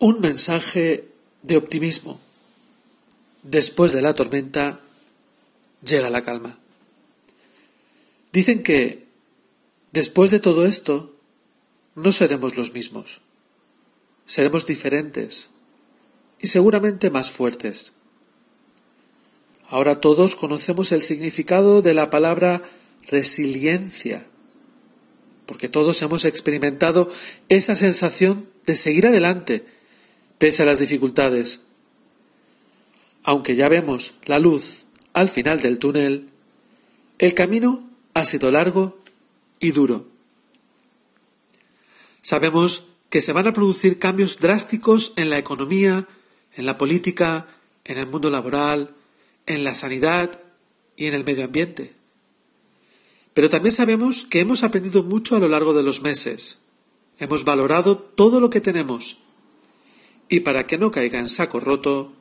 Un mensaje de optimismo. Después de la tormenta llega la calma. Dicen que después de todo esto no seremos los mismos. Seremos diferentes y seguramente más fuertes. Ahora todos conocemos el significado de la palabra resiliencia, porque todos hemos experimentado esa sensación de seguir adelante pese a las dificultades. Aunque ya vemos la luz al final del túnel, el camino ha sido largo y duro. Sabemos que se van a producir cambios drásticos en la economía, en la política, en el mundo laboral, en la sanidad y en el medio ambiente. Pero también sabemos que hemos aprendido mucho a lo largo de los meses. Hemos valorado todo lo que tenemos y para que no caiga en saco roto,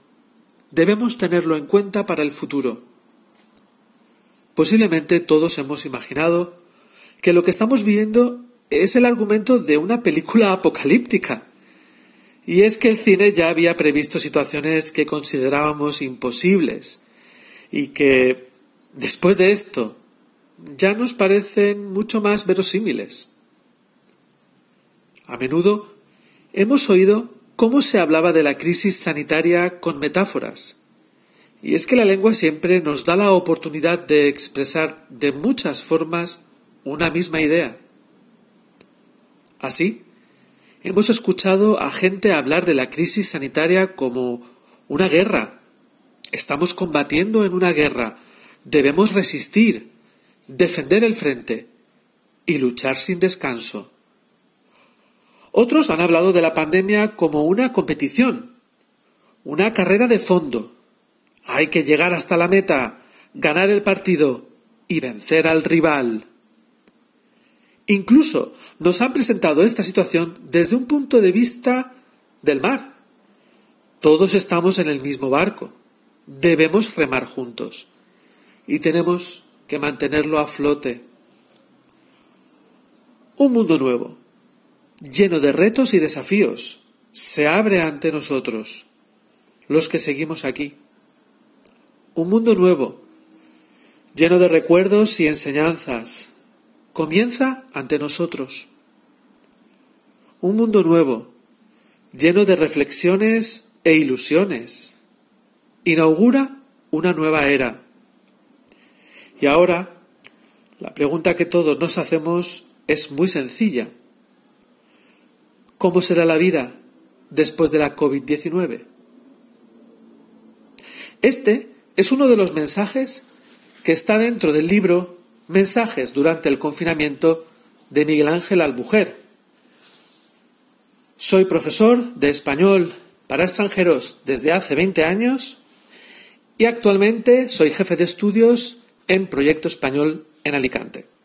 debemos tenerlo en cuenta para el futuro. Posiblemente todos hemos imaginado que lo que estamos viviendo es el argumento de una película apocalíptica. Y es que el cine ya había previsto situaciones que considerábamos imposibles y que, después de esto, ya nos parecen mucho más verosímiles. A menudo hemos oído cómo se hablaba de la crisis sanitaria con metáforas. Y es que la lengua siempre nos da la oportunidad de expresar de muchas formas una misma idea. Así, hemos escuchado a gente hablar de la crisis sanitaria como una guerra. Estamos combatiendo en una guerra. Debemos resistir, defender el frente y luchar sin descanso. Otros han hablado de la pandemia como una competición, una carrera de fondo. Hay que llegar hasta la meta, ganar el partido y vencer al rival. Incluso nos han presentado esta situación desde un punto de vista del mar. Todos estamos en el mismo barco. Debemos remar juntos. Y tenemos que mantenerlo a flote. Un mundo nuevo, lleno de retos y desafíos, se abre ante nosotros, los que seguimos aquí. Un mundo nuevo, lleno de recuerdos y enseñanzas, comienza ante nosotros. Un mundo nuevo, lleno de reflexiones e ilusiones, inaugura una nueva era. Y ahora, la pregunta que todos nos hacemos es muy sencilla. ¿Cómo será la vida después de la COVID-19? Este es uno de los mensajes que está dentro del libro Mensajes durante el confinamiento de Miguel Ángel Albujer. Soy profesor de español para extranjeros desde hace 20 años y actualmente soy jefe de estudios en Proyecto Español en Alicante.